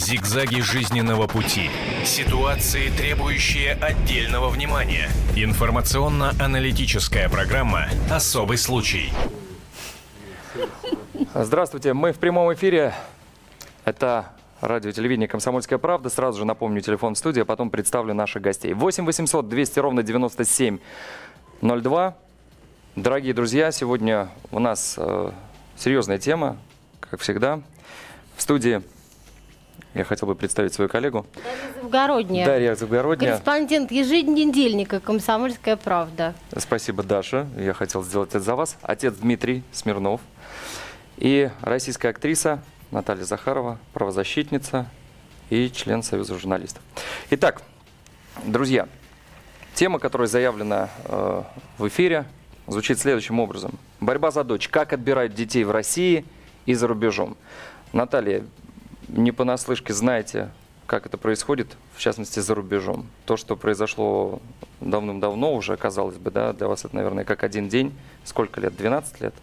Зигзаги жизненного пути. Ситуации, требующие отдельного внимания. Информационно-аналитическая программа «Особый случай». Здравствуйте, мы в прямом эфире. Это радио телевидение «Комсомольская правда». Сразу же напомню телефон студии, а потом представлю наших гостей. 8 800 200 ровно 9702. Дорогие друзья, сегодня у нас э, серьезная тема, как всегда. В студии я хотел бы представить свою коллегу. Дарья Завгородняя. Дарья Завгородняя. Корреспондент еженедельника «Комсомольская правда». Спасибо, Даша. Я хотел сделать это за вас. Отец Дмитрий Смирнов. И российская актриса Наталья Захарова, правозащитница и член Союза журналистов. Итак, друзья, тема, которая заявлена э, в эфире, звучит следующим образом. Борьба за дочь. Как отбирают детей в России и за рубежом. Наталья, не понаслышке знаете, как это происходит, в частности, за рубежом. То, что произошло давным-давно уже, казалось бы, да, для вас это, наверное, как один день. Сколько лет? 12 лет?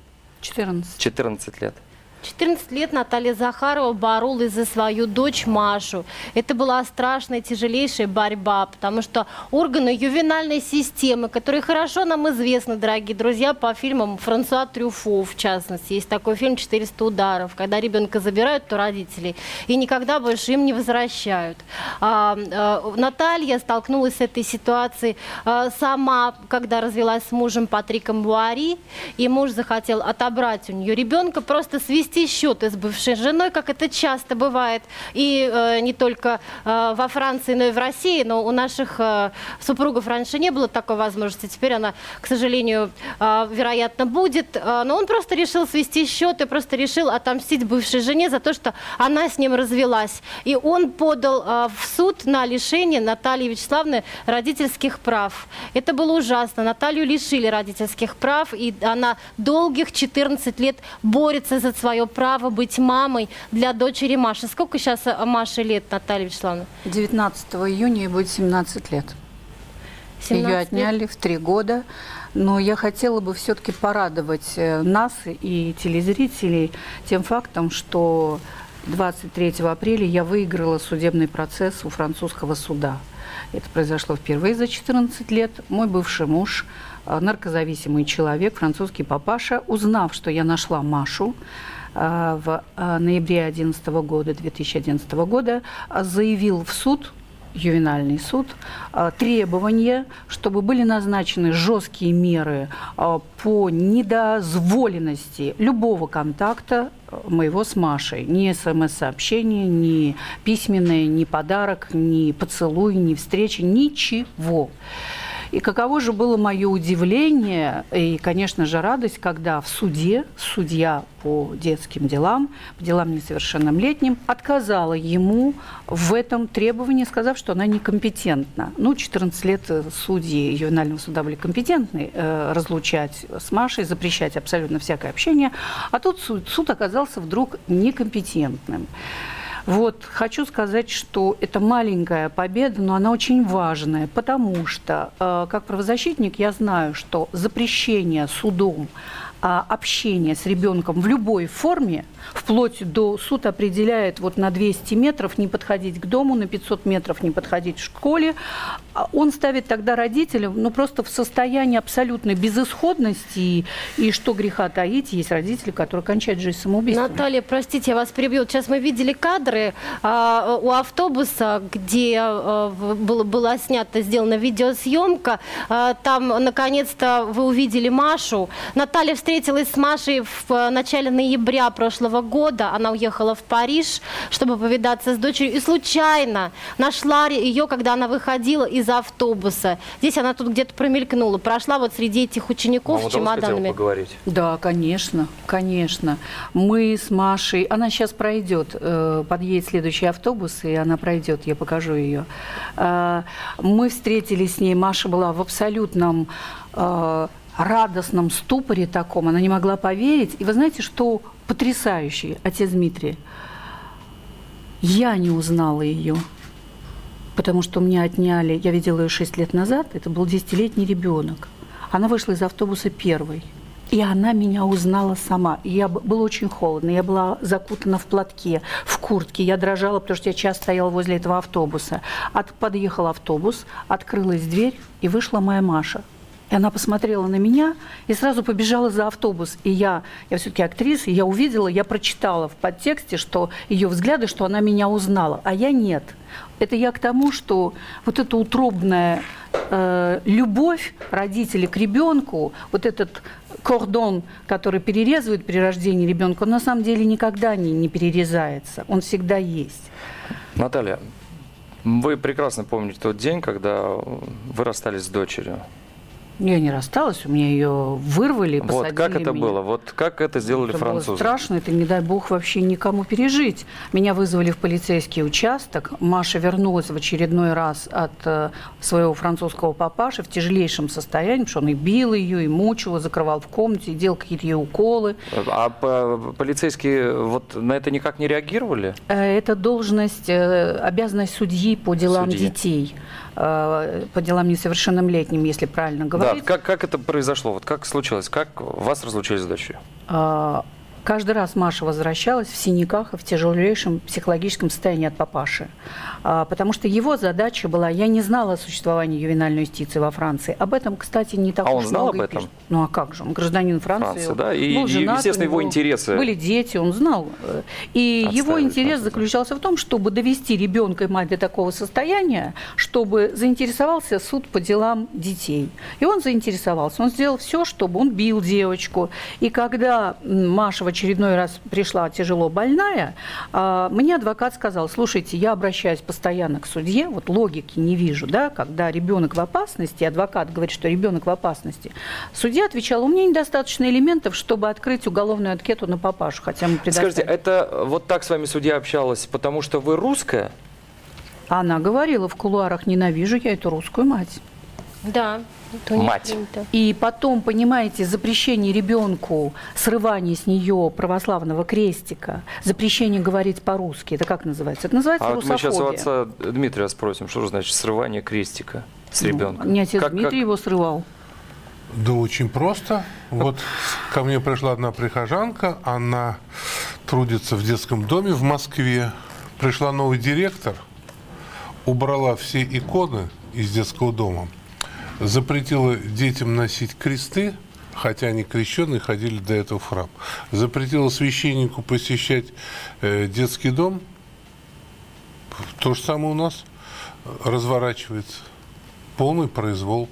14. 14 лет. 14 лет Наталья Захарова боролась за свою дочь Машу. Это была страшная, тяжелейшая борьба, потому что органы ювенальной системы, которые хорошо нам известны, дорогие друзья, по фильмам Франсуа Трюфо, в частности. Есть такой фильм «400 ударов», когда ребенка забирают у родителей и никогда больше им не возвращают. А, а, Наталья столкнулась с этой ситуацией а, сама, когда развелась с мужем Патриком Буари, и муж захотел отобрать у нее ребенка, просто свести свести счеты с бывшей женой, как это часто бывает, и э, не только э, во Франции, но и в России, но у наших э, супругов раньше не было такой возможности, теперь она, к сожалению, э, вероятно, будет, э, но он просто решил свести счеты, просто решил отомстить бывшей жене за то, что она с ним развелась. И он подал э, в суд на лишение Натальи Вячеславны родительских прав. Это было ужасно. Наталью лишили родительских прав, и она долгих 14 лет борется за свое право быть мамой для дочери Маши. Сколько сейчас э, Маше лет, Наталья Вячеславовна? 19 июня ей будет 17 лет. 17 Ее отняли лет. в три года. Но я хотела бы все-таки порадовать э, нас и телезрителей тем фактом, что 23 апреля я выиграла судебный процесс у французского суда. Это произошло впервые за 14 лет. Мой бывший муж, э, наркозависимый человек, французский папаша, узнав, что я нашла Машу, в э, ноябре 2011 года, 2011 года, э, заявил в суд, ювенальный суд, э, требование, чтобы были назначены жесткие меры э, по недозволенности любого контакта э, моего с Машей. Ни смс-сообщение, ни письменное, ни подарок, ни поцелуй, ни встречи, ничего. И каково же было мое удивление и, конечно же, радость, когда в суде судья по детским делам, по делам несовершеннолетним, отказала ему в этом требовании, сказав, что она некомпетентна. Ну, 14 лет э, судьи ювенального суда были компетентны э, разлучать с Машей, запрещать абсолютно всякое общение, а тут суд, суд оказался вдруг некомпетентным. Вот, хочу сказать, что это маленькая победа, но она очень важная, потому что, э, как правозащитник, я знаю, что запрещение судом а, общения с ребенком в любой форме, вплоть до суд определяет вот на 200 метров не подходить к дому, на 500 метров не подходить к школе, а он ставит тогда родителям ну, просто в состояние абсолютной безысходности, и, и что греха таить, есть родители, которые кончают жизнь самоубийством. Наталья, простите, я вас перебью. Сейчас мы видели кадры а, у автобуса, где а, было, была снята, сделана видеосъемка. А, там, наконец-то, вы увидели Машу. Наталья встретилась с Машей в а, начале ноября прошлого года. Она уехала в Париж, чтобы повидаться с дочерью. И случайно нашла ее, когда она выходила из автобуса. Здесь она тут где-то промелькнула. Прошла вот среди этих учеников Вам с чемоданами. поговорить? Да, конечно, конечно. Мы с Машей, она сейчас пройдет, э, подъедет следующий автобус, и она пройдет, я покажу ее. Э, Мы встретились с ней, Маша была в абсолютном э, радостном ступоре таком, она не могла поверить. И вы знаете, что потрясающий, отец Дмитрий? Я не узнала ее, потому что меня отняли, я видела ее 6 лет назад, это был 10-летний ребенок. Она вышла из автобуса первой. И она меня узнала сама. Я было очень холодно. Я была закутана в платке, в куртке. Я дрожала, потому что я час стояла возле этого автобуса. От, подъехал автобус, открылась дверь, и вышла моя Маша. И она посмотрела на меня и сразу побежала за автобус. И я, я все-таки актриса, и я увидела, я прочитала в подтексте, что ее взгляды, что она меня узнала, а я нет. Это я к тому, что вот эта утробная э, любовь родителей к ребенку, вот этот кордон, который перерезывает при рождении ребенка, он на самом деле никогда не, не перерезается, он всегда есть. Наталья, вы прекрасно помните тот день, когда вы расстались с дочерью. Я не рассталась, у меня ее вырвали, Вот посадили как это меня. было? Вот как это сделали Это французы? было страшно, это не дай бог вообще никому пережить. Меня вызвали в полицейский участок. Маша вернулась в очередной раз от э, своего французского папаши в тяжелейшем состоянии, потому что он и бил ее, и мучил, и закрывал в комнате, и делал какие-то ей уколы. А по- полицейские вот на это никак не реагировали? Э, Это должность, э, обязанность судьи по делам Судьи. детей, э, по делам несовершеннолетним, если правильно Да, говорить. как, как это произошло? Вот как случилось? Как вас разлучили с дочерью? Каждый раз Маша возвращалась в синяках и в тяжелейшем психологическом состоянии от папаши. А, Потому что его задача была... Я не знала о существовании ювенальной юстиции во Франции. Об этом, кстати, не так А уж он знал много об этом? пишут. Ну а как же? Он гражданин Франции. Франции, да, и- был женат, естественно, его интересы Были дети, он знал. И Отстаивать его интерес заключался в том, чтобы довести ребенка и мать до такого состояния, чтобы заинтересовался суд по делам детей. И он заинтересовался. Он сделал все, чтобы он бил девочку. И когда Маша очередной раз пришла тяжело больная, а, мне адвокат сказал, слушайте, я обращаюсь постоянно к судье, вот логики не вижу, да, когда ребенок в опасности, адвокат говорит, что ребенок в опасности. Судья отвечал, у меня недостаточно элементов, чтобы открыть уголовную анкету на папашу, хотя мы предоставили. Скажите, это вот так с вами судья общалась, потому что вы русская? Она говорила в кулуарах, ненавижу я эту русскую мать. Да, Мать. принято. И потом, понимаете, запрещение ребенку, срывание с нее православного крестика, запрещение говорить по-русски, это как называется? Это называется А вот мы сейчас у русофобия. отца Дмитрия спросим, что же значит срывание крестика с Ну, ребенком? Не отец Как- Дмитрий как- его срывал. Да очень просто. Вот ко мне пришла одна прихожанка, она трудится в детском доме в Москве. Пришла новый директор, убрала все иконы из детского дома, запретила детям носить кресты, хотя они крещенные ходили до этого в храм. Запретила священнику посещать э, детский дом. То же самое у нас разворачивается. Полный произвол.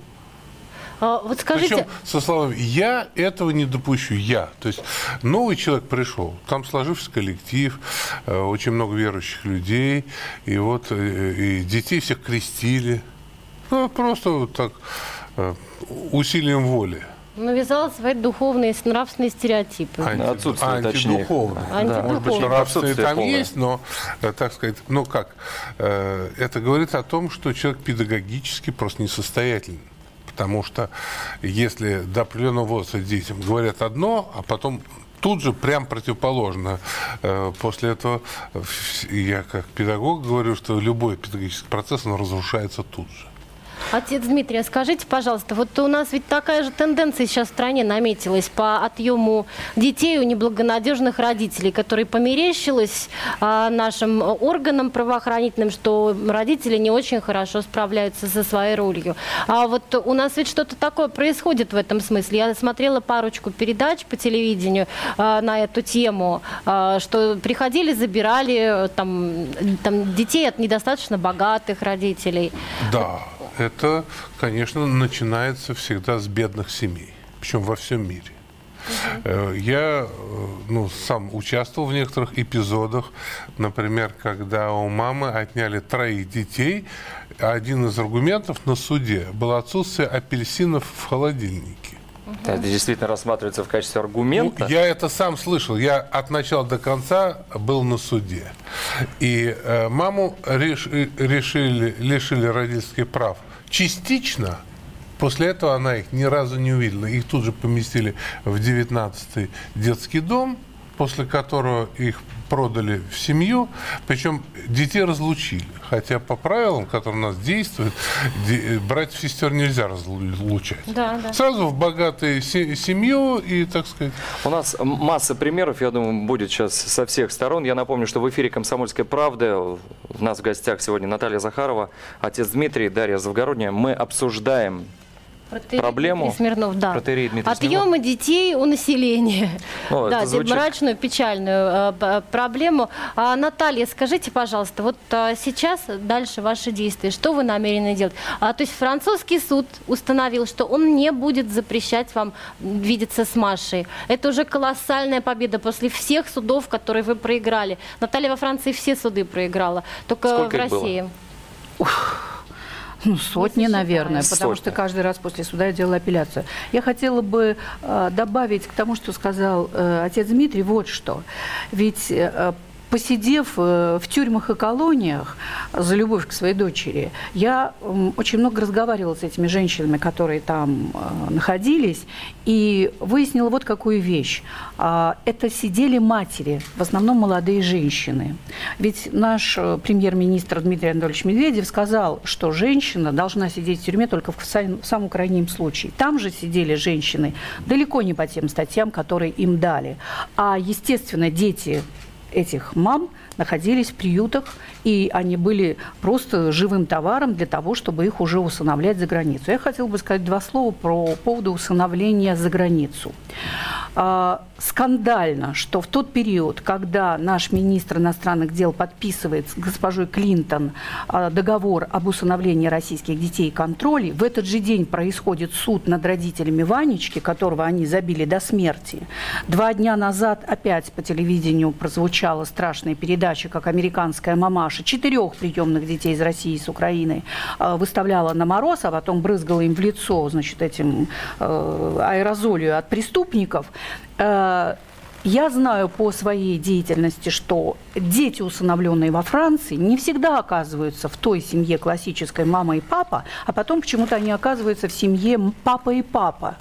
А, вот скажите, Причем со словами «я этого не допущу, я». То есть новый человек пришел, там сложившийся коллектив, э, очень много верующих людей, и вот э, и детей всех крестили. Ну, просто вот так э, усилием воли. навязала свои духовные и нравственные стереотипы. Анти- отсутствие, точнее. антидуховное. Антидуховное. Может быть, Отсутствие нравственное там полное. есть, но, э, так сказать, ну как, э, это говорит о том, что человек педагогически просто несостоятельный. Потому что если до определенного возраста детям говорят одно, а потом тут же прям противоположно. После этого я как педагог говорю, что любой педагогический процесс, он разрушается тут же. Отец Дмитрий, а скажите, пожалуйста, вот у нас ведь такая же тенденция сейчас в стране наметилась по отъему детей у неблагонадежных родителей, которые померещилось а, нашим органам правоохранительным, что родители не очень хорошо справляются со своей ролью. А вот у нас ведь что-то такое происходит в этом смысле. Я смотрела парочку передач по телевидению а, на эту тему, а, что приходили, забирали э, там, там детей от недостаточно богатых родителей. Да, это, конечно, начинается всегда с бедных семей, причем во всем мире. Э, Я э, ну, сам участвовал в некоторых эпизодах, например, когда у мамы отняли троих детей, а один из аргументов на суде было отсутствие апельсинов в холодильнике. Это действительно рассматривается в качестве Ну, аргумента. я это сам слышал. Я от начала до конца был на суде. И э, маму реш- решили, лишили родительских прав частично. После этого она их ни разу не увидела. Их тут же поместили в 19-й детский дом. после которого их продали в семью, причем детей разлучили. Хотя по правилам, которые у нас действуют, де- братьев и сестер нельзя разлучать. Да, да. Сразу в богатую се- семью и, так сказать, У нас масса примеров, я думаю, будет сейчас со всех сторон. Я напомню, что в эфире «Комсомольской правды» у нас в гостях сегодня Наталья Захарова, отец Дмитрий, Дарья Завгородняя. Мы обсуждаем Протеерей проблему. Смирнов, да. Протеерей Дмитрий Отъемы детей у населения. Ну, это да, звучит- мрачную, печальную э, п- проблему. А, Наталья, скажите, пожалуйста, вот а, сейчас дальше ваши действия, что вы намерены делать? А, то есть французский суд установил, что он не будет запрещать вам видеться с Машей. Это уже колоссальная победа после всех судов, которые вы проиграли. Наталья во Франции все суды проиграла, только Сколько в их было? Ну, сотни, Если наверное, потому Сотни. что каждый раз после суда я делала апелляцию. Я хотела бы э, добавить к тому, что сказал э, отец Дмитрий, вот что. Ведь э, посидев э, в тюрьмах и колониях за любовь к своей дочери, я очень много разговаривала с этими женщинами, которые там э, находились, и выяснила вот какую вещь. А, Это сидели матери, в основном молодые женщины. Ведь наш э, премьер-министр Дмитрий Анатольевич Медведев сказал, что женщина должна сидеть в тюрьме только в самом крайнем случае. Там же сидели женщины далеко не по тем статьям, которые им дали. А, естественно, дети этих мам находились в приютах, и они были просто живым товаром для того, чтобы их уже усыновлять за границу. Я хотела бы сказать два слова про поводу усыновления за границу. А, скандально, что в тот период, когда наш министр иностранных дел подписывает с госпожой Клинтон а, договор об усыновлении российских детей и контроле, в этот же день происходит суд над родителями Ванечки, которого они забили до смерти. Два дня назад опять по телевидению прозвучала страшная передача, как американская мамаша четырех приемных детей из России и с Украины а, выставляла на мороз, а потом брызгала им в лицо, значит, этим э, аэрозолью от преступников. Э, я знаю по своей деятельности, что дети, усыновленные во Франции, не всегда оказываются в той семье классической мама и папа, а потом почему-то они оказываются в семье папа и папа.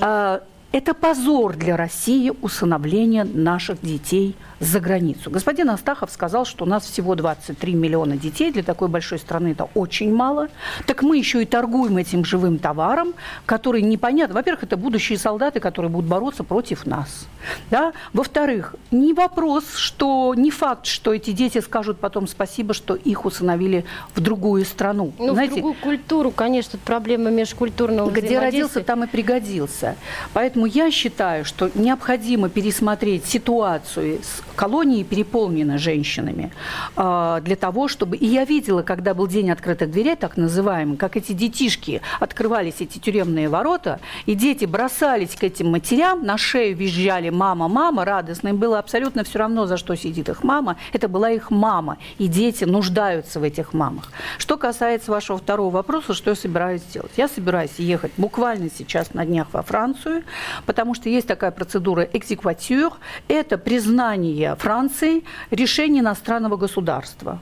А, Это позор для России усыновление наших детей за границу. Господин Астахов сказал, что у нас всего 23 миллиона детей. Для такой большой страны это очень мало. Так мы еще и торгуем этим живым товаром, который непонятно. Во-первых, это будущие солдаты, которые будут бороться против нас. Да? Во-вторых, не вопрос, что не факт, что эти дети скажут потом спасибо, что их усыновили в другую страну. Ну, Знаете, в другую культуру, конечно, проблема межкультурного где родился, там и пригодился. Поэтому я считаю, что необходимо пересмотреть ситуацию. С- Колонии переполнены женщинами а, для того, чтобы... И я видела, когда был день открытых дверей, так называемый, как эти детишки открывались, эти тюремные ворота, и дети бросались к этим матерям, на шею визжали «мама, мама», радостно. Им было абсолютно все равно, за что сидит их мама. Это была их мама, и дети нуждаются в этих мамах. Что касается вашего второго вопроса, что я собираюсь делать? Я собираюсь ехать буквально сейчас на днях во Францию, потому что есть такая процедура экзекватюр. Это признание Франции решения иностранного государства.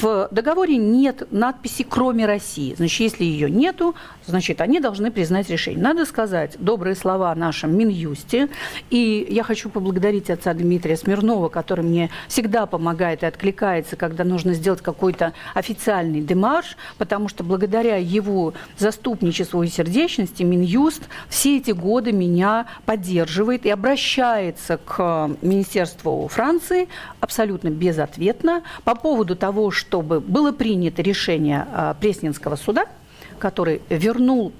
В договоре нет надписи «кроме России». Значит, если ее нету, значит, они должны признать решение. Надо сказать добрые слова о нашем Минюсте. И я хочу поблагодарить отца Дмитрия Смирнова, который мне всегда помогает и откликается, когда нужно сделать какой-то официальный демарш, потому что благодаря его заступничеству и сердечности Минюст все эти годы меня поддерживает и обращается к Министерству Франции абсолютно безответно по поводу того, чтобы было принято решение а, Пресненского суда, который вернул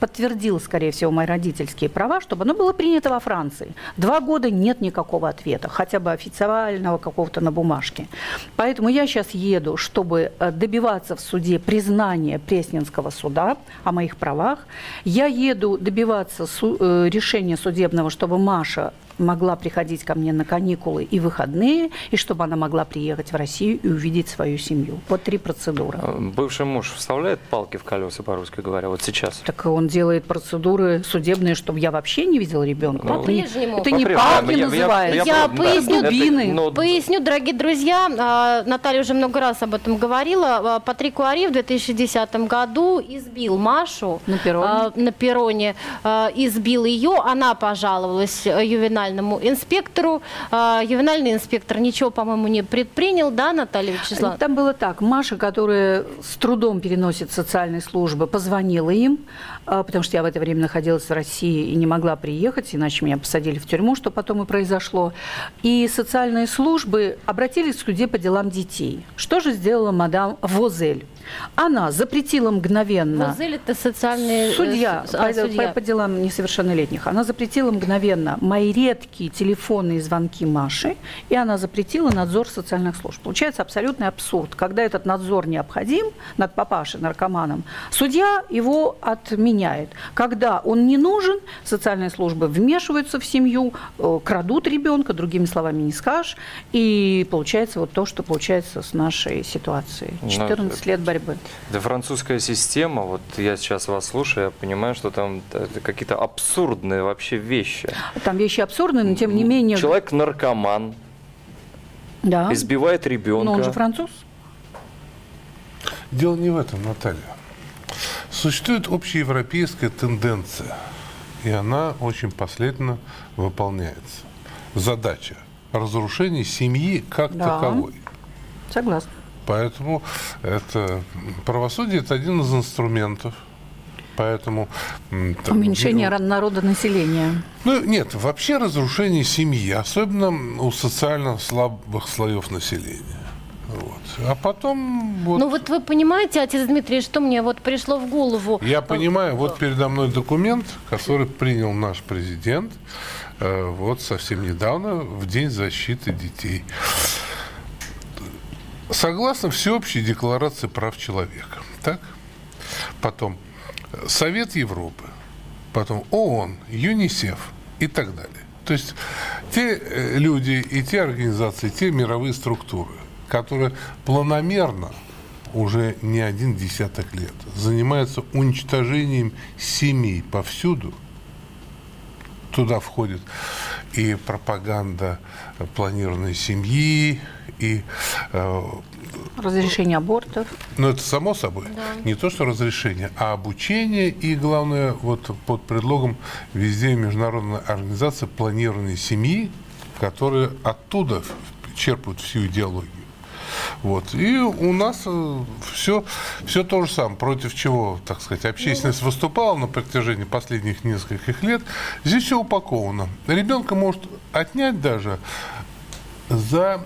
подтвердил, скорее всего, мои родительские права, чтобы оно было принято во Франции. Два года нет никакого ответа, хотя бы официального какого-то на бумажке. Поэтому я сейчас еду, чтобы э, добиваться в суде признания Пресненского суда о моих правах. Я еду добиваться су- э, решения судебного, чтобы Маша могла приходить ко мне на каникулы и выходные, и чтобы она могла приехать в Россию и увидеть свою семью. Вот три процедуры. Э, Бывший муж вставляет палки в колеса, по-русски говоря, вот сейчас. Так он делает процедуры судебные, чтобы я вообще не видела ребенка. Ну, По-прежнему. это не палки Я- я- называется. я- да, поясню. это- Дубины. ну, Поясню, дорогие друзья, а, Наталья уже много раз об этом говорила. А, Патрик Уари в 2010 году избил Машу На перроне. а, на перроне, а, избил ее, она пожаловалась э, ювенальной ювенальному инспектору. А, ювенальный инспектор ничего, по-моему, не предпринял, да, Наталья Вячеславовна? Там было так. Маша, которая с трудом переносит социальные службы, позвонила им, потому что я в это время находилась в России и не могла приехать, иначе меня посадили в тюрьму, что потом и произошло. И социальные службы обратились к суде по делам детей. Что же сделала мадам Возель? Она запретила мгновенно... Возель это социальные... э, Судья, а, по, судья. по- по делам несовершеннолетних. Она запретила мгновенно мои редкие телефонные звонки Маши, и она запретила надзор социальных служб. Получается абсолютный абсурд. Когда этот надзор необходим над папашей, наркоманом, судья его отменяет. Когда он не нужен, социальные службы вмешиваются в семью, э, крадут ребенка, другими словами не скажешь, и получается вот то, что получается с нашей ситуацией. Ну, 14 лет борьбы. Да французская система, вот я сейчас вас слушаю, я понимаю, что там э, какие-то абсурдные вообще вещи. Там вещи абсурдные, но тем не менее... Человек наркоман, да. избивает ребенка. Но он же француз. Дело не в этом, Наталья. Существует общеевропейская тенденция, и она очень последовательно выполняется. Задача разрушения семьи как Да. таковой. Согласна. Поэтому это правосудие это один из инструментов. Поэтому там, Уменьшение ну, народа населения. Ну, нет, вообще разрушение семьи, особенно у социально слабых слоев населения. Вот. А потом вот, Ну вот вы понимаете, отец Дмитрий, что мне вот пришло в голову? я понимаю, вот передо мной документ, который принял наш президент э, вот совсем недавно, в День защиты детей. Согласно Всеобщей декларации прав человека. Так? Потом Совет Европы, потом ООН, ЮНИСЕФ и так далее. То есть те э, люди и те организации, те мировые структуры, которые планомерно уже не один десяток лет занимаются уничтожением семей повсюду, туда входит и пропаганда планированной семьи, и э, Разрешение абортов. ну, это само собой. Не то, что разрешение, а обучение и, главное, вот под предлогом везде международная организация планированной семьи, которые оттуда черпают всю идеологию. Вот. И у нас все, все то же самое. Против чего, так сказать, общественность выступала на протяжении последних нескольких лет. Здесь все упаковано. Ребенка может отнять даже за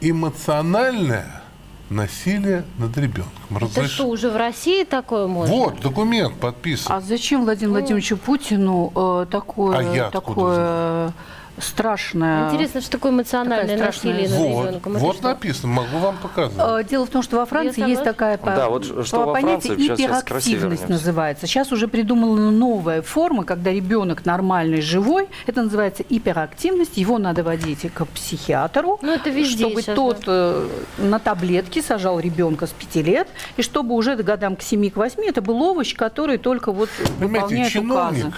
эмоциональное насилие над ребенком. Это Разреш- что, уже в России такое можно? Вот, документ подписан. А зачем Владимиру Владимировичу Путину э, такое, А я такое страшное... Интересно, что такое эмоциональное Такая насилие над вот, ребенком? Это вот что? написано, могу вам показать. Э, Дело в том, что во Франции есть такая по- Да, вот что по- во понятие гиперактивность называется. Сейчас уже придумана новая форма, когда ребенок нормальный, живой. Это называется гиперактивность. Его надо водить к психиатру, Ну, это везде чтобы сейчас, тот э, на таблетки сажал ребенка с 5 лет, и чтобы уже к годам к 7 к 8 это был овощ, который только вот Понимаете, выполняет чиновник, указы.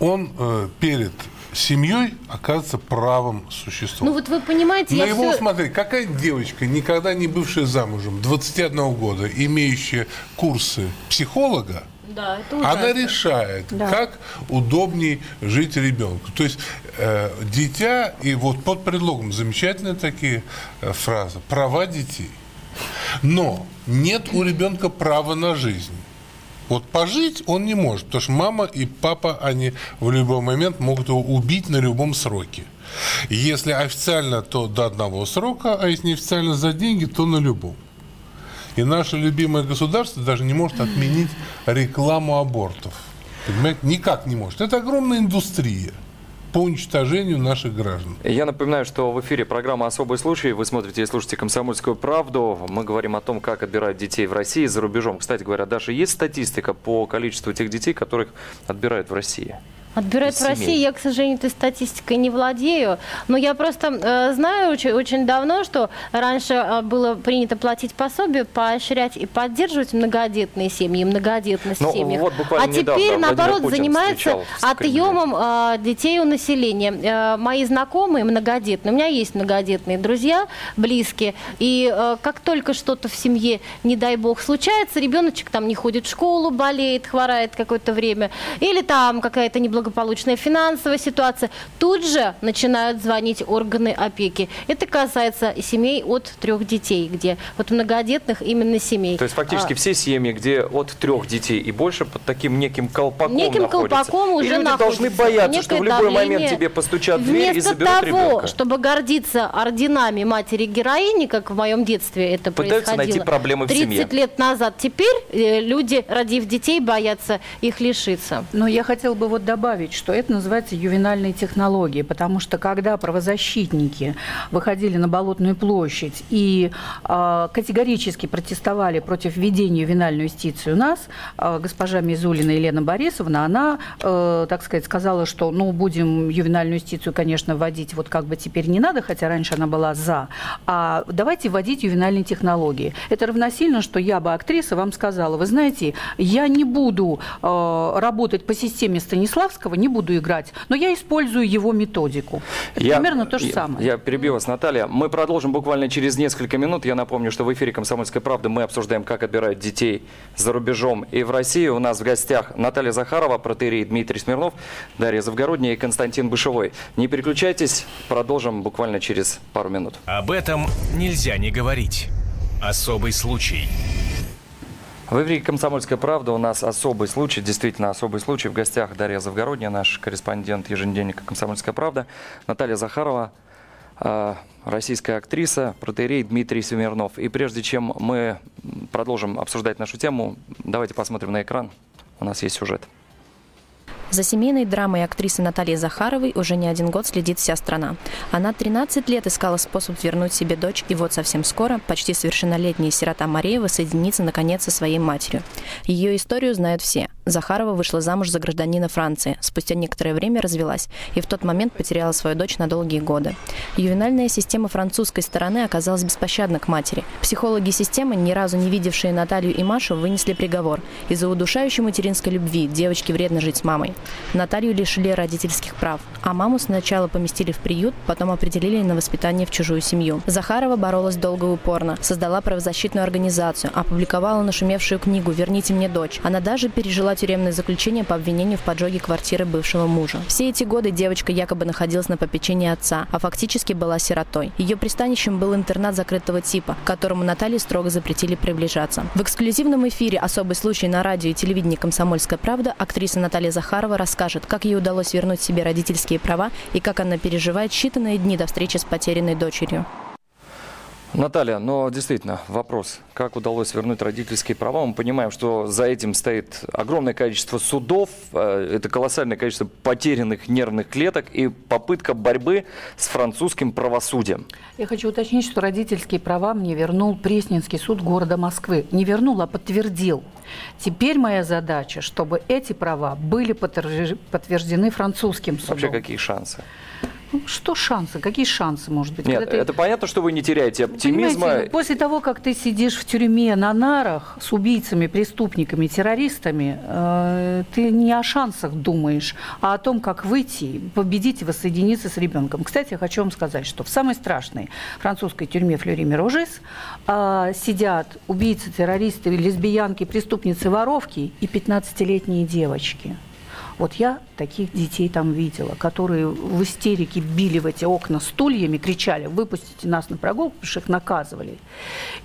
он э, перед семьей оказывается правым существом. Ну вот вы понимаете, На я его, всё- смотри, какая девочка, никогда не бывшая замужем, 21 года, имеющая курсы психолога, Да, это она решает, Да. как удобней жить ребенку. То есть э, дитя, и вот под предлогом замечательные такие э, фразы, права детей. Но нет у ребенка права на жизнь. Вот пожить он не может, потому что мама и папа, они в любой момент могут его убить на любом сроке. Если официально, то до одного срока, а если неофициально за деньги, то на любом. И наше любимое государство даже не может отменить рекламу абортов. Понимаете, никак не может. Это огромная индустрия по уничтожению наших граждан. Я напоминаю, что в эфире программа «Особый случай». Вы смотрите и слушаете «Комсомольскую правду». Мы говорим о том, как отбирать детей в России и за рубежом. Кстати говоря, даже есть статистика по количеству тех детей, которых отбирают в России? Отбирают в России, я, к сожалению, этой статистикой не владею, но я просто э, знаю очень, очень давно, что раньше э, было принято платить пособие, поощрять и поддерживать многодетные семьи, многодетность Ну, в семьях. вот а теперь, наоборот, Путин занимается отъемом э, детей у населения. Э, мои знакомые многодетные, у меня есть многодетные друзья, близкие, и э, как только что-то в семье, не дай бог, случается, ребеночек там не ходит в школу, болеет, хворает какое-то время, или там какая-то неблагополучная неблагополучная финансовая ситуация, тут же начинают звонить органы опеки. Это касается семей от трех детей, где вот многодетных именно семей. То есть фактически А, все семьи, где от трех детей и больше, под таким неким колпаком Неким находятся. колпаком уже и люди находится. должны бояться, что в любой момент тебе постучат в дверь и заберут того, ребенка. чтобы гордиться орденами матери-героини, как в моем детстве это Пытаются происходило. найти проблемы в 30 семье. лет назад. Теперь э, люди, родив детей, боятся их лишиться. Но я хотела бы вот добавить, что это называется ювенальные технологии, потому что когда правозащитники выходили на Болотную площадь и э, категорически протестовали против введения ювенальной юстиции у нас, э, госпожа Мизулина Елена Борисовна, она, э, так сказать, сказала, что, ну, будем ювенальную юстицию, конечно, вводить вот как бы теперь не надо, хотя раньше она была за, а давайте вводить ювенальные технологии. Это равносильно, что я бы, актриса, вам сказала, вы знаете, я не буду э, работать по системе Станиславского, не буду играть, но я использую его методику. Это Я- примерно то же я- самое. Я перебью вас, Наталья. Мы продолжим буквально через несколько минут. Я напомню, что в эфире «Комсомольской правды» мы обсуждаем, как отбирают детей за рубежом и в России. У нас в гостях Наталья Захарова, протерей Дмитрий Смирнов, Дарья Завгородняя и Константин Бышевой. Не переключайтесь, продолжим буквально через пару минут. Об этом нельзя не говорить. Особый случай. В эфире «Комсомольская правда» у нас особый случай, действительно особый случай. В гостях Дарья Завгородняя, наш корреспондент еженедельника «Комсомольская правда», Наталья Захарова, э, российская актриса, протерей Дмитрий Смирнов. И прежде чем мы продолжим обсуждать нашу тему, давайте посмотрим на экран. У нас есть сюжет. За семейной драмой актрисы Натальи Захаровой уже не один год следит вся страна. Она 13 лет искала способ вернуть себе дочь, и вот совсем скоро почти совершеннолетняя сирота Мареева соединится наконец со своей матерью. Ее историю знают все. Захарова вышла замуж за гражданина Франции, спустя некоторое время развелась и в тот момент потеряла свою дочь на долгие годы. Ювенальная система французской стороны оказалась беспощадна к матери. Психологи системы, ни разу не видевшие Наталью и Машу, вынесли приговор. Из-за удушающей материнской любви девочке вредно жить с мамой. Наталью лишили родительских прав, а маму сначала поместили в приют, потом определили на воспитание в чужую семью. Захарова боролась долго и упорно, создала правозащитную организацию, опубликовала нашумевшую книгу «Верните мне дочь». Она даже пережила тюремное заключение по обвинению в поджоге квартиры бывшего мужа. Все эти годы девочка якобы находилась на попечении отца, а фактически была сиротой. Ее пристанищем был интернат закрытого типа, к которому Наталье строго запретили приближаться. В эксклюзивном эфире «Особый случай» на радио и телевидении «Комсомольская правда» актриса Наталья Захарова расскажет, как ей удалось вернуть себе родительские права и как она переживает считанные дни до встречи с потерянной дочерью. Наталья, но действительно, вопрос, как удалось вернуть родительские права? Мы понимаем, что за этим стоит огромное количество судов, э, это колоссальное количество потерянных нервных клеток и попытка борьбы с французским правосудием. Я хочу уточнить, что родительские права мне вернул Пресненский суд города Москвы. Не вернул, а подтвердил. Теперь моя задача, чтобы эти права были подтверждены- подтверждены французским судом. Вообще, какие шансы? Ну, Что шансы? Какие шансы, может быть? Нет, ты- это понятно, что вы не теряете оптимизма. Понимаете, после того, как ты сидишь в тюрьме на нарах с убийцами, преступниками, террористами, э, ты не о шансах думаешь, а о том, как выйти, победить и воссоединиться с ребенком. Кстати, я хочу вам сказать, что в самой страшной французской тюрьме Флюри Мирожис э, сидят убийцы, террористы, лесбиянки, преступницы, воровки и 15-летние девочки. Вот я таких детей там видела, которые в истерике били в эти окна стульями, кричали, выпустите нас на прогулку, потому что их наказывали.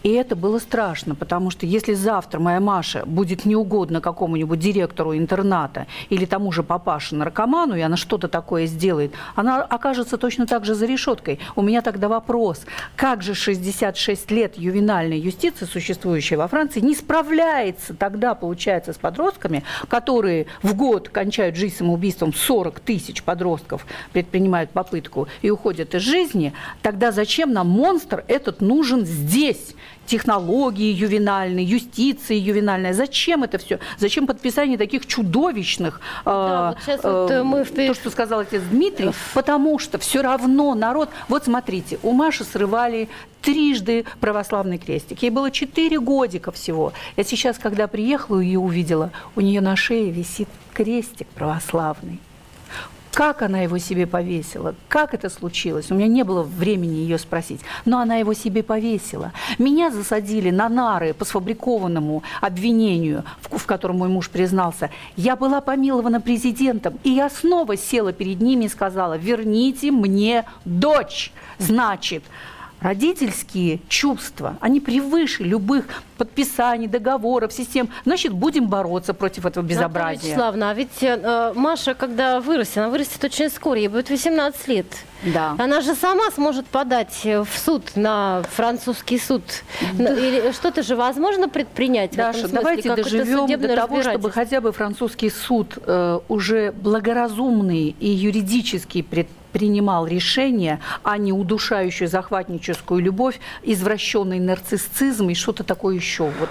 И это было страшно, потому что если завтра моя Маша будет неугодна какому-нибудь директору интерната или тому же папаше наркоману, и она что-то такое сделает, она окажется точно так же за решеткой. У меня тогда вопрос, как же 66 лет ювенальной юстиции, существующей во Франции, не справляется тогда, получается, с подростками, которые в год кончают жизнь самоубийством, 40 тысяч подростков предпринимают попытку и уходят из жизни, тогда зачем нам монстр этот нужен здесь? Технологии ювенальные, юстиции ювенальная. Зачем это все? Зачем подписание таких чудовищных? Да, э, вот вот, э, мы в- то, что сказал отец Дмитрий, потому что все равно народ... Вот смотрите, у Маши срывали трижды православный крестик. Ей было четыре годика всего. Я сейчас, когда приехала и увидела, у нее на шее висит крестик православный. как она его себе повесила, как это случилось. У меня не было времени ее спросить, но она его себе повесила. Меня засадили на нары по сфабрикованному обвинению, в, в котором мой муж признался. Я была помилована президентом, и я снова села перед ними и сказала, верните мне дочь. Значит, родительские чувства, они превыше любых подписаний, договоров, систем. Значит, будем бороться против этого безобразия. Наталья Вячеславовна, а ведь э, Маша, когда вырастет, она вырастет очень скоро, ей будет 18 лет. Да. Она же сама сможет подать в суд на французский суд. Да. Или что-то же возможно предпринять? Даша, в этом смысле, давайте доживем до того, чтобы хотя бы французский суд э, уже благоразумный и юридически предпринял принимал решение, а не удушающую захватническую любовь, извращенный нарциссизм и что-то такое еще. Вот.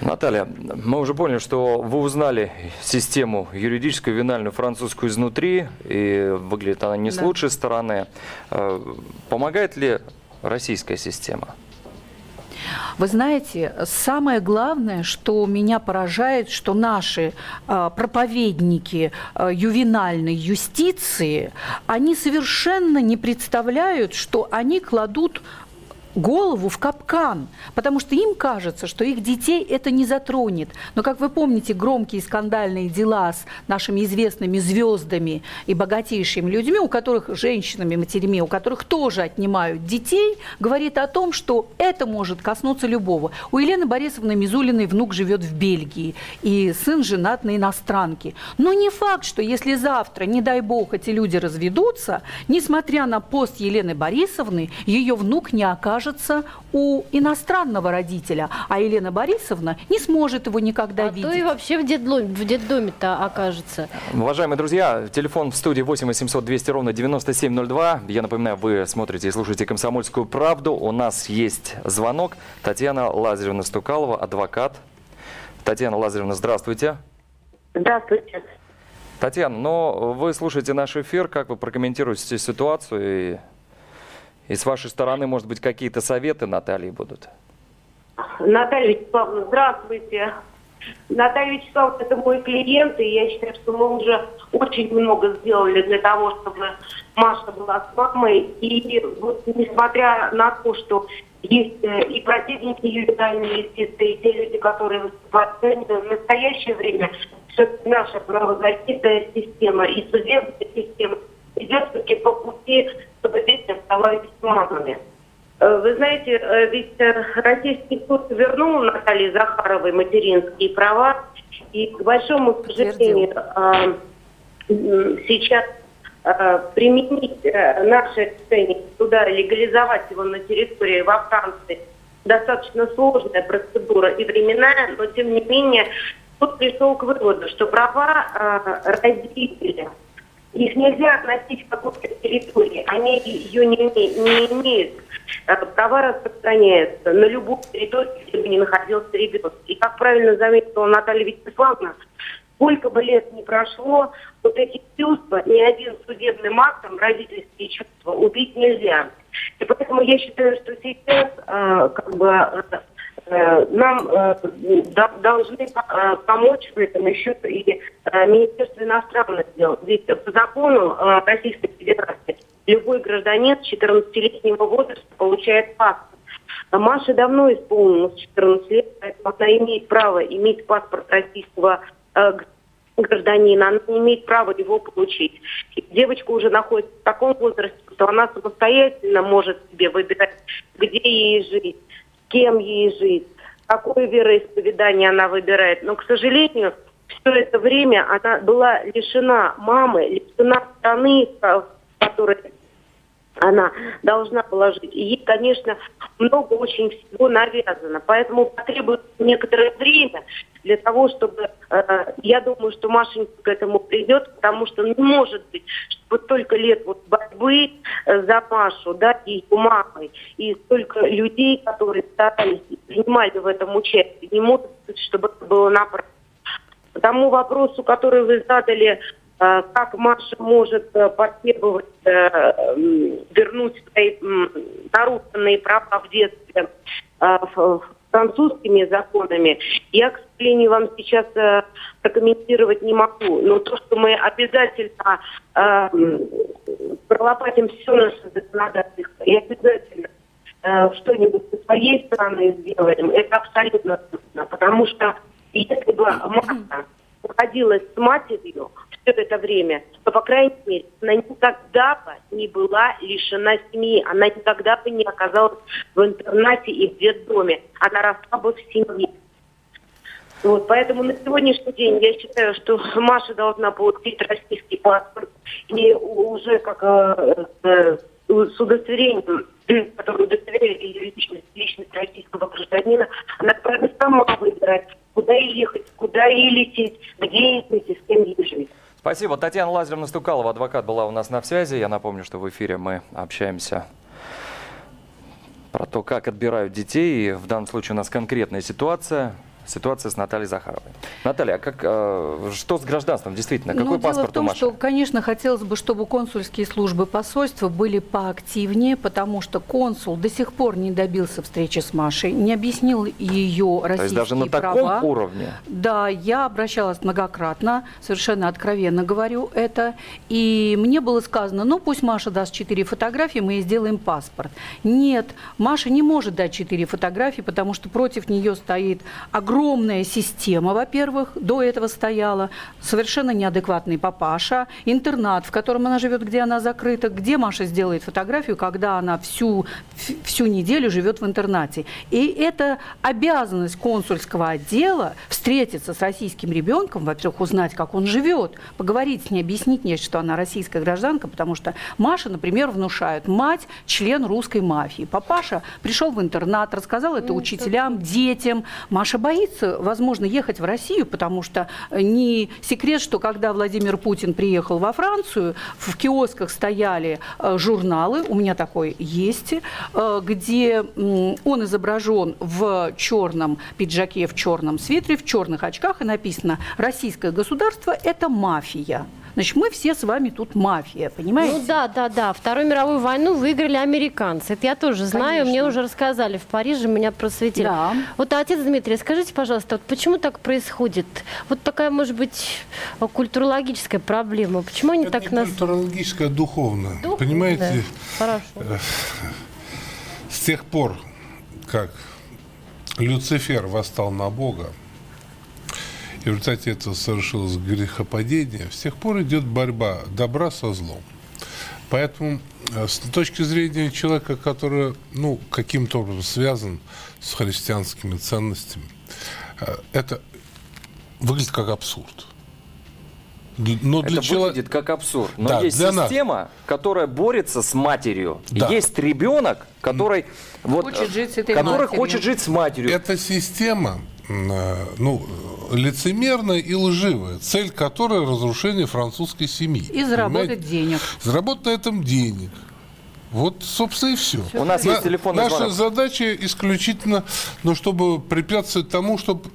Наталья, мы уже поняли, что вы узнали систему юридическую, винальную, французскую изнутри, и выглядит она не с да. лучшей стороны. Э, помогает ли российская система? Вы знаете, самое главное, что меня поражает, что наши э, проповедники э, ювенальной юстиции, они совершенно не представляют, что они кладут голову в капкан, потому что им кажется, что их детей это не затронет. Но, как вы помните, громкие скандальные дела с нашими известными звездами и богатейшими людьми, у которых, женщинами, матерями, у которых тоже отнимают детей, говорит о том, что это может коснуться любого. У Елены Борисовны Мизулиной внук живет в Бельгии, и сын женат на иностранке. Но не факт, что если завтра, не дай бог, эти люди разведутся, несмотря на пост Елены Борисовны, ее внук не окажется окажется у иностранного родителя, а Елена Борисовна не сможет его никогда а видеть. то и вообще в, детдоме, в детдоме-то окажется. Уважаемые друзья, телефон в студии 8 800 200 ровно 9702. Я напоминаю, вы смотрите и слушаете «Комсомольскую правду». У нас есть звонок. Татьяна Лазаревна Стукалова, адвокат. Татьяна Лазаревна, здравствуйте. Здравствуйте. Татьяна, но вы слушаете наш эфир, как вы прокомментируете ситуацию и и с вашей стороны, может быть, какие-то советы Натальи будут? Наталья Вячеславовна, здравствуйте. Наталья Вячеславовна, это мой клиент, и я считаю, что мы уже очень много сделали для того, чтобы Маша была с мамой. И вот несмотря на то, что есть э, и противники ювенальной юстиции, и те люди, которые выступают в настоящее время, наша правозащитная система и судебная система идет все-таки по пути чтобы дети оставались мамами. Э, вы знаете, э, ведь э, Российский суд вернул Наталье Захаровой материнские права, и, к большому сожалению, сейчас применить наше решение туда, легализовать его на территории во Франции, достаточно сложная процедура и временная, но тем не менее суд пришел к выводу, что права родителя – их нельзя относить к какой-то территории. Они ее не, не имеют. Э, права распространяются на любую территорию, где бы не находился ребенок. И, как правильно заметила Наталья Вячеславовна, сколько бы лет ни прошло, вот эти чувства, ни один судебным актом родительские чувства убить нельзя. И поэтому я считаю, что сейчас э, как бы э, Э, нам э, должны э, помочь в этом еще и Министерство иностранных дел. Ведь по закону Российской Федерации любой гражданин с 14-летнего возраста получает паспорт. Маше давно исполнилось 14 лет, поэтому она имеет право иметь паспорт российского гражданина, она не имеет права его получить. Девочка уже находится в таком возрасте, что она самостоятельно может себе выбирать, где ей жить кем ей жить, какое вероисповедание она выбирает. Но, к сожалению, все это время она была лишена мамы, лишена страны, в которой она должна положить. И конечно, много очень всего навязано. Поэтому потребуется некоторое время для того, чтобы... Э, я думаю, что Машенька к этому придет, потому что не может быть, чтобы только лет вот борьбы э, за Машу, да, и ее мамой, и столько людей, которые старались принимали в этом участие, не может быть, чтобы это было напрасно. По тому вопросу, который вы задали, как Маша может э, потребовать э, вернуть свои нарушенные права в детстве французскими законами, я, к сожалению, вам сейчас э, прокомментировать не могу. Но то, что мы обязательно э, пролопатим все наше законодательство и обязательно э, что-нибудь со своей стороны сделаем, это абсолютно точно. Потому что если бы Маша находилась с матерью все это время, то, по крайней мере, она никогда бы не была лишена семьи, она никогда бы не оказалась в интернате и в детдоме, она росла бы в семье. Вот, поэтому на сегодняшний день я считаю, что Маша должна получить российский паспорт и уже как э, э, с удостоверением, которое удостоверяет ее личность, личность российского гражданина, она правда сама выбирать, куда ей ехать, куда ей лететь, где ей жить и с кем ей жить. Спасибо. Татьяна Лазаревна Стукалова, адвокат, была у нас на связи. Я напомню, что в эфире мы общаемся про то, как отбирают детей. И в данном случае у нас конкретная ситуация ситуация с Натальей Захаровой. Наталья, а как, э, что с гражданством действительно? Ну, Какой дело паспорт в том, у Маши? что, конечно, хотелось бы, чтобы консульские службы посольства были поактивнее, потому что консул до сих пор не добился встречи с Машей, не объяснил ее российские То есть даже на права. таком уровне? Да, я обращалась многократно, совершенно откровенно говорю это, и мне было сказано, ну пусть Маша даст четыре фотографии, мы ей сделаем паспорт. Нет, Маша не может дать четыре фотографии, потому что против нее стоит огромная система, во-первых, до этого стояла, совершенно неадекватный папаша, интернат, в котором она живет, где она закрыта, где Маша сделает фотографию, когда она всю, всю неделю живет в интернате. И это обязанность консульского отдела встретиться с российским ребенком, во-первых, узнать, как он живет, поговорить с ней, объяснить ей, что она российская гражданка, потому что Маша, например, внушает, мать член русской мафии. Папаша пришел в интернат, рассказал это учителям, детям. Маша боится, возможно, ехать в Россию, потому что не секрет, что когда Владимир Путин приехал во Францию, в киосках стояли э, журналы, у меня такой есть, э, где он изображен в черном пиджаке, в черном свитере, в черных очках, и написано «Российское государство – это мафия». Значит, мы все с вами тут мафия, понимаете? Ну да, да, да. Вторую мировую войну выиграли американцы. Это я тоже знаю. Конечно. Мне уже рассказали в Париже, меня просветили. Да. Вот, отец Дмитрий, скажите, пожалуйста, вот почему так происходит? Вот такая, может быть, культурологическая проблема. Почему они Это так не нас... культурологическое, а духовное. Духовное? Понимаете, Хорошо. с тех пор, как Люцифер восстал на Бога, и в результате этого совершилось грехопадение, с тех пор идет борьба добра со злом. Поэтому э, с точки зрения человека, который ну, каким-то образом связан с христианскими ценностями, э, это выглядит как абсурд. Но для Это человека... выглядит как абсурд. Но Да, есть для нас. система, которая борется с матерью. Да. Есть ребенок, который, вот, Хочет жить с этой который матерью. хочет жить с матерью. Эта система, ну, э, лицемерная и лживая, цель которой разрушение французской семьи. И заработать Понимаете? денег. Заработать на этом денег. Вот, собственно, и все. У нас есть телефонный Наша звонок. задача исключительно, ну, чтобы препятствовать тому, чтобы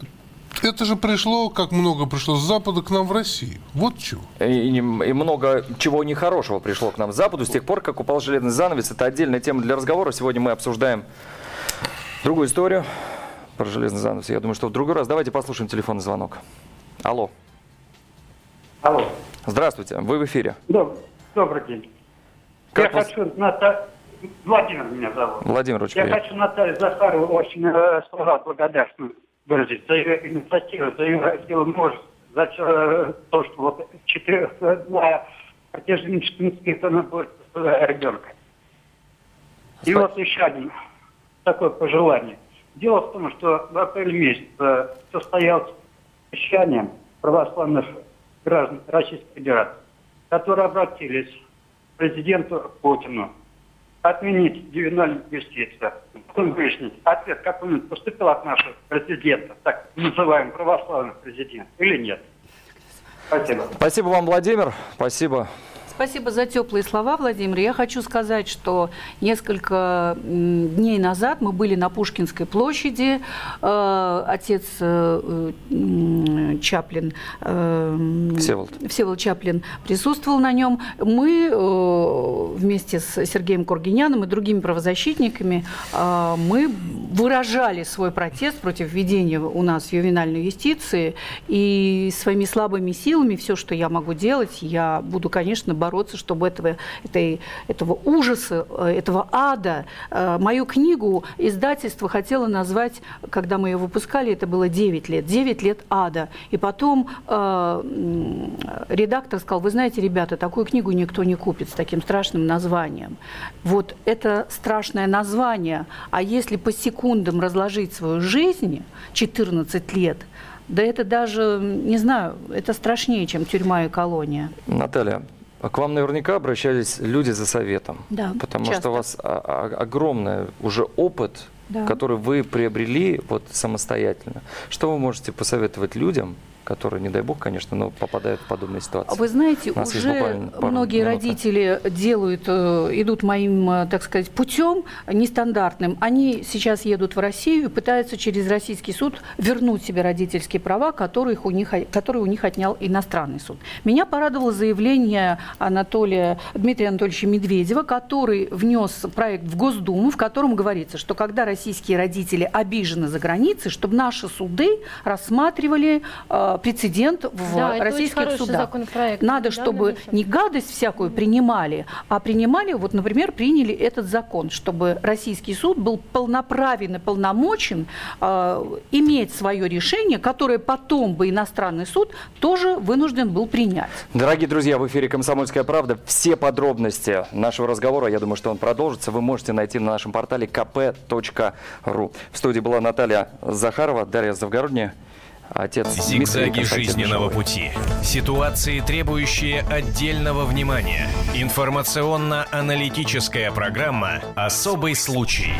это же пришло, как много пришло с Запада к нам в Россию. Вот чего. И, и- и много чего нехорошего пришло к нам с Западу с тех пор, как упал железный занавес. Это отдельная тема для разговора. Сегодня мы обсуждаем другую историю про железный занавес. Я думаю, что в другой раз. Давайте послушаем телефонный звонок. Алло. Алло. Здравствуйте. Вы в эфире. Доб- Добрый день. Как я вас- хочу Ната... Владимир меня зовут. Владимир, очень Я приятно. хочу Наталье Захарову очень э, слова благодарность выразить за ее инициативу, за ее силу мужества, за э, то, что вот четырех э, на протяжении 14 лет она будет э, ребенка. И вот еще один такое пожелание. Дело в том, что в апреле месяце состоялось совещание православных граждан Российской Федерации, которые обратились к президенту Путину отменить ювенальную юстицию. Потом выяснить ответ, как он поступил от нашего президента, так называемый православный президент, или нет. Спасибо. Спасибо вам, Владимир. Спасибо Спасибо за теплые слова, Владимир. Я хочу сказать, что несколько дней назад мы были на Пушкинской площади. Э, отец э, Чаплин, э, Всеволод. Всеволод Чаплин присутствовал на нем. Мы вместе с Сергеем Кургиняном и другими правозащитниками мы выражали свой протест против введения у нас ювенальной юстиции. И своими слабыми силами все, что я могу делать, я буду, конечно, бороться, чтобы этого, этой, этого ужаса, э, этого ада, э, мою книгу издательство хотело назвать, когда мы ее выпускали, это было 9 лет, 9 лет ада. И потом э, редактор сказал, вы знаете, ребята, такую книгу никто не купит с таким страшным названием. Вот это страшное название, а если по секундам разложить свою жизнь, 14 лет, да это даже, не знаю, это страшнее, чем тюрьма и колония. Наталья, а к вам наверняка обращались люди за советом. Да, Потому часто. что у вас огромный уже опыт, да. который вы приобрели вот самостоятельно. Что вы можете посоветовать людям, которые, не дай бог, конечно, но попадают в подобные ситуации. Вы знаете, уже многие минут. родители делают, э, идут моим, э, так сказать, путем нестандартным. Они сейчас едут в Россию и пытаются через российский суд вернуть себе родительские права, которые у них, которые у них отнял иностранный суд. Меня порадовало заявление Анатолия, Дмитрия Анатольевича Медведева, который внес проект в Госдуму, в котором говорится, что когда российские родители обижены за границей, чтобы наши суды рассматривали э, прецедент в да, российских судах. Надо, чтобы не гадость всякую принимали, а принимали, вот, например, приняли этот закон, чтобы российский суд был полноправен и полномочен э, иметь свое решение, которое потом бы иностранный суд тоже вынужден был принять. Дорогие друзья, в эфире «Комсомольская правда». Все подробности нашего разговора, я думаю, что он продолжится, вы можете найти на нашем портале kp.ru. В студии была Наталья Захарова, Дарья Завгородняя отец Зигзаги жизненного пути. Ситуации, требующие отдельного внимания. Информационно-аналитическая программа «Особый случай».